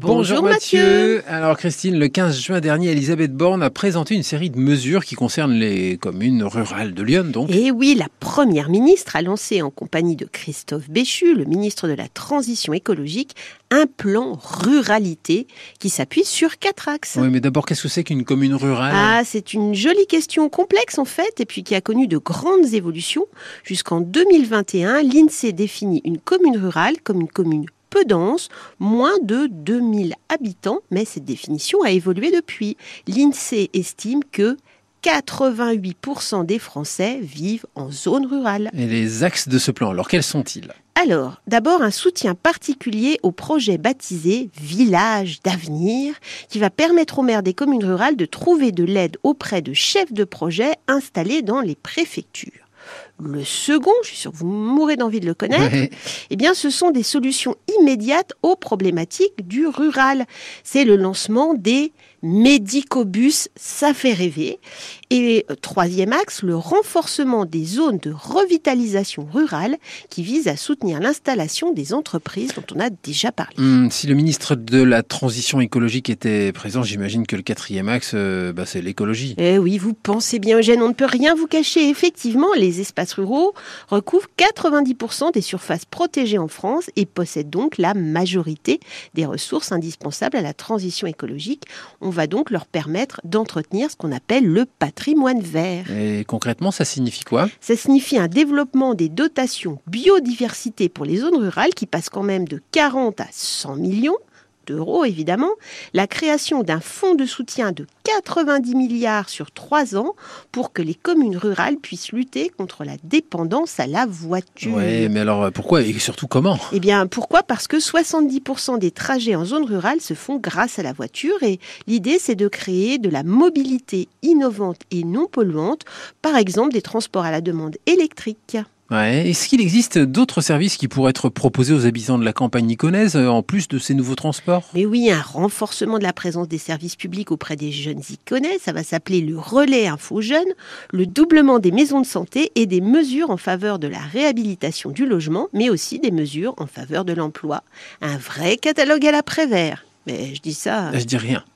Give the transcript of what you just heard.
Bonjour, Mathieu. Alors Christine, le 15 juin dernier, Elisabeth Borne a présenté une série de mesures qui concernent les communes rurales de Lyon. Donc. Et oui, la première ministre a lancé en compagnie de Christophe Béchu, le ministre de la Transition écologique, un plan ruralité qui s'appuie sur quatre axes. Oui, mais d'abord, qu'est-ce que c'est qu'une commune rurale? Ah, c'est une jolie question complexe en fait, et puis qui a connu de grandes évolutions. Jusqu'en 2021, l'INSEE définit une commune rurale comme une commune peu dense, moins de 2000 habitants, mais cette définition a évolué depuis. L'INSEE estime que 88% des Français vivent en zone rurale. Et les axes de ce plan, alors quels sont-ils? Alors, d'abord un soutien particulier au projet baptisé Village d'avenir, qui va permettre aux maires des communes rurales de trouver de l'aide auprès de chefs de projet installés dans les préfectures. Le second, je suis sûre que vous mourrez d'envie de le connaître, eh bien, ce sont des solutions immédiates aux problématiques du rural. C'est le lancement des médicobus, ça fait rêver. Et euh, troisième axe, le renforcement des zones de revitalisation rurale qui vise à soutenir l'installation des entreprises dont on a déjà parlé. Hum, si le ministre de la Transition écologique était présent, j'imagine que le quatrième axe, euh, bah, c'est l'écologie. Eh oui, vous pensez bien, Eugène, on ne peut rien vous cacher. Effectivement, les espaces ruraux recouvrent 90% des surfaces protégées en France et possèdent donc la majorité des ressources indispensables à la transition écologique. On va donc leur permettre d'entretenir ce qu'on appelle le patrimoine vert. Et concrètement, ça signifie quoi? Ça signifie un développement des dotations biodiversité pour les zones rurales qui passent quand même de 40 à 100 millions d'euros évidemment, la création d'un fonds de soutien de 90 milliards sur trois ans pour que les communes rurales puissent lutter contre la dépendance à la voiture. Oui, mais alors pourquoi et surtout comment? Eh bien pourquoi? Parce que 70% des trajets en zone rurale se font grâce à la voiture et l'idée c'est de créer de la mobilité innovante et non polluante, par exemple des transports à la demande électrique. Est-ce qu'il existe d'autres services qui pourraient être proposés aux habitants de la campagne niconaise euh, en plus de ces nouveaux transports? Mais oui, un renforcement de la présence des services publics auprès des jeunes iconais, ça va s'appeler le relais info jeunes, le doublement des maisons de santé et des mesures en faveur de la réhabilitation du logement, mais aussi des mesures en faveur de l'emploi. Un vrai catalogue à l'après-vert. Mais je dis ça. Je dis rien.